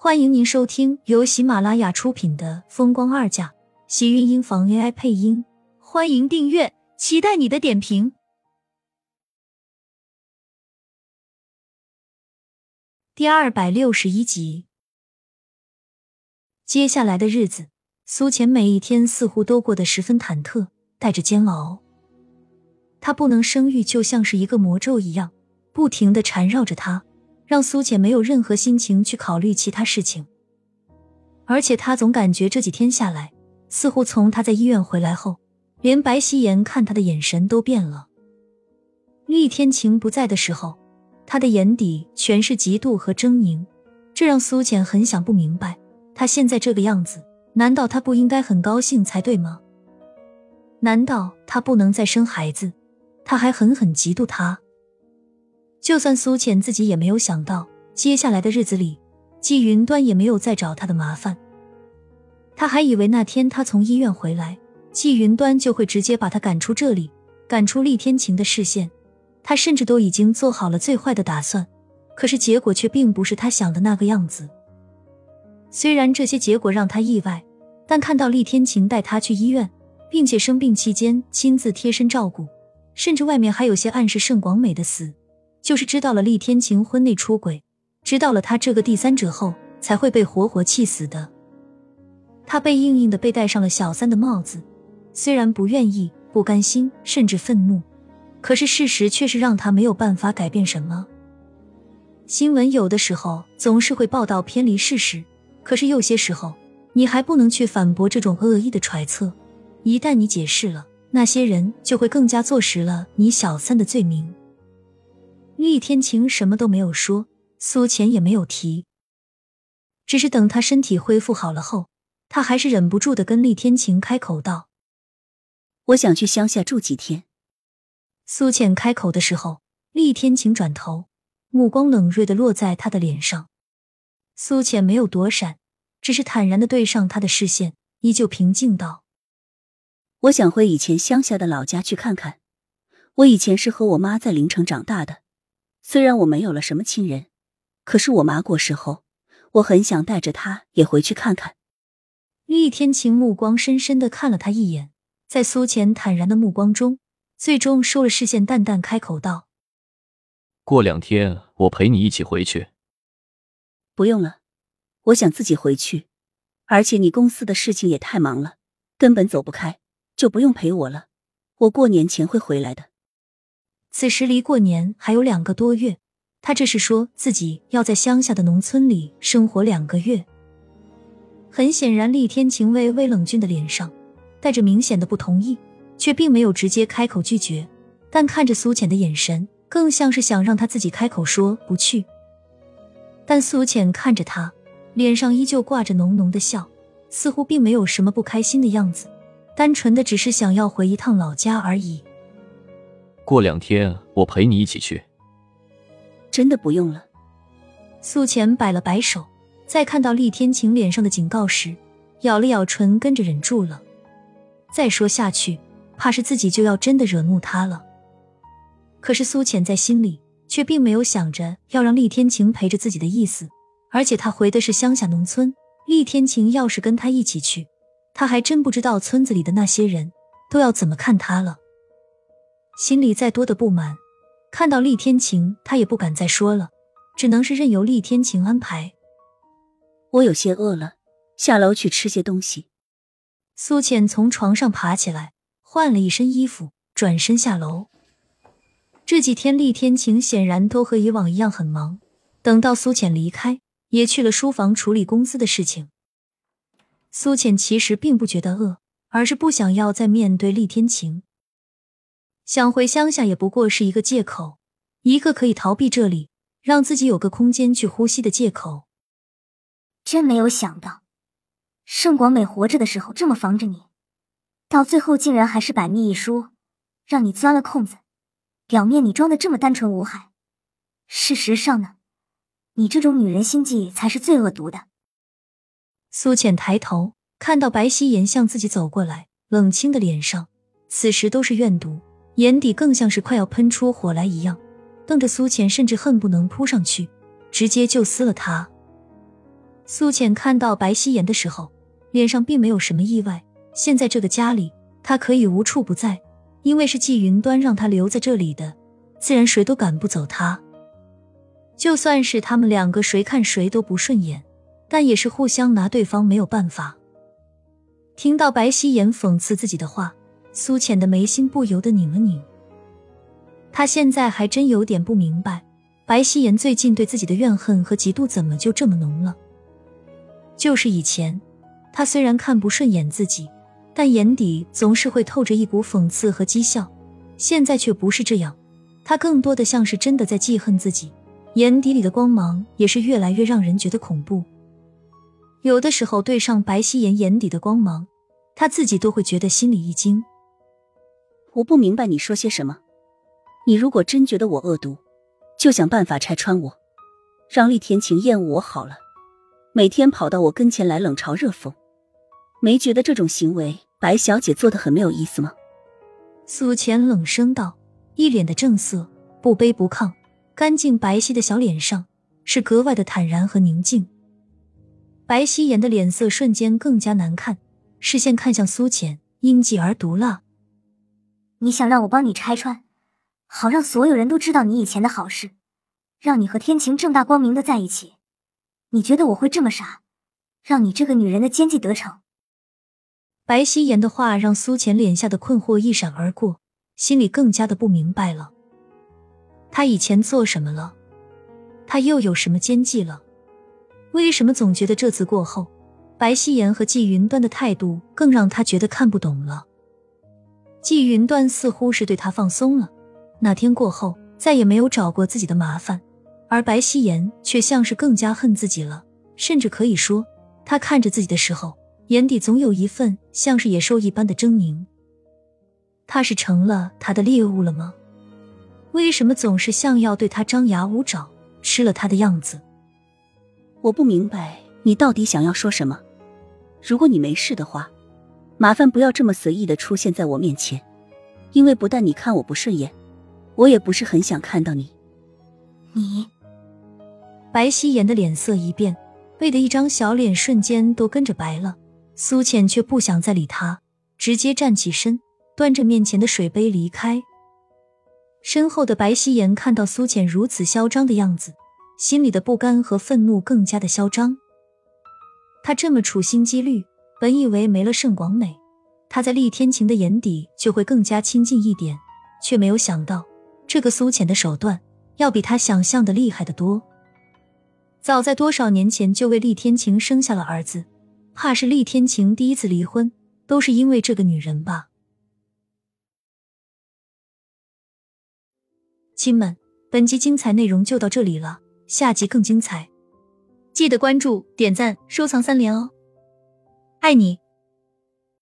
欢迎您收听由喜马拉雅出品的《风光二嫁》，喜运音房 AI 配音。欢迎订阅，期待你的点评。第二百六十一集，接下来的日子，苏浅每一天似乎都过得十分忐忑，带着煎熬。她不能生育，就像是一个魔咒一样，不停的缠绕着她。让苏浅没有任何心情去考虑其他事情，而且他总感觉这几天下来，似乎从他在医院回来后，连白希言看他的眼神都变了。厉天晴不在的时候，他的眼底全是嫉妒和狰狞，这让苏浅很想不明白，他现在这个样子，难道他不应该很高兴才对吗？难道他不能再生孩子？他还狠狠嫉妒他？就算苏浅自己也没有想到，接下来的日子里，季云端也没有再找他的麻烦。他还以为那天他从医院回来，季云端就会直接把他赶出这里，赶出厉天晴的视线。他甚至都已经做好了最坏的打算，可是结果却并不是他想的那个样子。虽然这些结果让他意外，但看到厉天晴带他去医院，并且生病期间亲自贴身照顾，甚至外面还有些暗示盛广美的死。就是知道了厉天晴婚内出轨，知道了他这个第三者后，才会被活活气死的。他被硬硬的被戴上了小三的帽子，虽然不愿意、不甘心，甚至愤怒，可是事实却是让他没有办法改变什么。新闻有的时候总是会报道偏离事实，可是有些时候你还不能去反驳这种恶意的揣测。一旦你解释了，那些人就会更加坐实了你小三的罪名。厉天晴什么都没有说，苏浅也没有提，只是等他身体恢复好了后，他还是忍不住的跟厉天晴开口道：“我想去乡下住几天。”苏浅开口的时候，厉天晴转头，目光冷锐的落在他的脸上。苏浅没有躲闪，只是坦然的对上他的视线，依旧平静道：“我想回以前乡下的老家去看看。我以前是和我妈在临城长大的。”虽然我没有了什么亲人，可是我妈过世后，我很想带着她也回去看看。厉天晴目光深深的看了他一眼，在苏浅坦然的目光中，最终收了视线，淡淡开口道：“过两天我陪你一起回去。”不用了，我想自己回去，而且你公司的事情也太忙了，根本走不开，就不用陪我了。我过年前会回来的。此时离过年还有两个多月，他这是说自己要在乡下的农村里生活两个月。很显然，厉天晴微微冷峻的脸上带着明显的不同意，却并没有直接开口拒绝，但看着苏浅的眼神，更像是想让他自己开口说不去。但苏浅看着他，脸上依旧挂着浓浓的笑，似乎并没有什么不开心的样子，单纯的只是想要回一趟老家而已。过两天我陪你一起去。真的不用了。苏浅摆了摆手，在看到厉天晴脸上的警告时，咬了咬唇，跟着忍住了。再说下去，怕是自己就要真的惹怒他了。可是苏浅在心里却并没有想着要让厉天晴陪着自己的意思，而且他回的是乡下农村，厉天晴要是跟他一起去，他还真不知道村子里的那些人都要怎么看他了。心里再多的不满，看到厉天晴，他也不敢再说了，只能是任由厉天晴安排。我有些饿了，下楼去吃些东西。苏浅从床上爬起来，换了一身衣服，转身下楼。这几天厉天晴显然都和以往一样很忙，等到苏浅离开，也去了书房处理公司的事情。苏浅其实并不觉得饿，而是不想要再面对厉天晴。想回乡下也不过是一个借口，一个可以逃避这里，让自己有个空间去呼吸的借口。真没有想到，盛广美活着的时候这么防着你，到最后竟然还是百密一疏，让你钻了空子。表面你装的这么单纯无害，事实上呢，你这种女人心计才是最恶毒的。苏浅抬头看到白希言向自己走过来，冷清的脸上此时都是怨毒。眼底更像是快要喷出火来一样，瞪着苏浅，甚至恨不能扑上去，直接就撕了他。苏浅看到白希言的时候，脸上并没有什么意外。现在这个家里，他可以无处不在，因为是季云端让他留在这里的，自然谁都赶不走他。就算是他们两个谁看谁都不顺眼，但也是互相拿对方没有办法。听到白希言讽刺自己的话，苏浅的眉心不由得拧了拧。他现在还真有点不明白，白希言最近对自己的怨恨和嫉妒怎么就这么浓了。就是以前，他虽然看不顺眼自己，但眼底总是会透着一股讽刺和讥笑。现在却不是这样，他更多的像是真的在记恨自己，眼底里的光芒也是越来越让人觉得恐怖。有的时候对上白希言眼底的光芒，他自己都会觉得心里一惊。我不明白你说些什么。你如果真觉得我恶毒，就想办法拆穿我，让厉天晴厌恶我好了。每天跑到我跟前来冷嘲热讽，没觉得这种行为白小姐做的很没有意思吗？苏浅冷声道，一脸的正色，不卑不亢，干净白皙的小脸上是格外的坦然和宁静。白希言的脸色瞬间更加难看，视线看向苏浅，阴寂而毒辣。你想让我帮你拆穿，好让所有人都知道你以前的好事，让你和天晴正大光明的在一起。你觉得我会这么傻，让你这个女人的奸计得逞？白希言的话让苏浅脸下的困惑一闪而过，心里更加的不明白了。他以前做什么了？他又有什么奸计了？为什么总觉得这次过后，白希言和季云端的态度更让他觉得看不懂了？季云端似乎是对他放松了，那天过后再也没有找过自己的麻烦。而白希言却像是更加恨自己了，甚至可以说，他看着自己的时候，眼底总有一份像是野兽一般的狰狞。他是成了他的猎物了吗？为什么总是像要对他张牙舞爪、吃了他的样子？我不明白你到底想要说什么。如果你没事的话，麻烦不要这么随意的出现在我面前，因为不但你看我不顺眼，我也不是很想看到你。你。白希言的脸色一变，背的一张小脸瞬间都跟着白了。苏浅却不想再理他，直接站起身，端着面前的水杯离开。身后的白希言看到苏浅如此嚣张的样子，心里的不甘和愤怒更加的嚣张。他这么处心积虑，本以为没了盛广美，他在厉天晴的眼底就会更加亲近一点，却没有想到这个苏浅的手段要比他想象的厉害的多。早在多少年前就为厉天晴生下了儿子，怕是厉天晴第一次离婚都是因为这个女人吧？亲们，本集精彩内容就到这里了，下集更精彩，记得关注、点赞、收藏三连哦！爱你。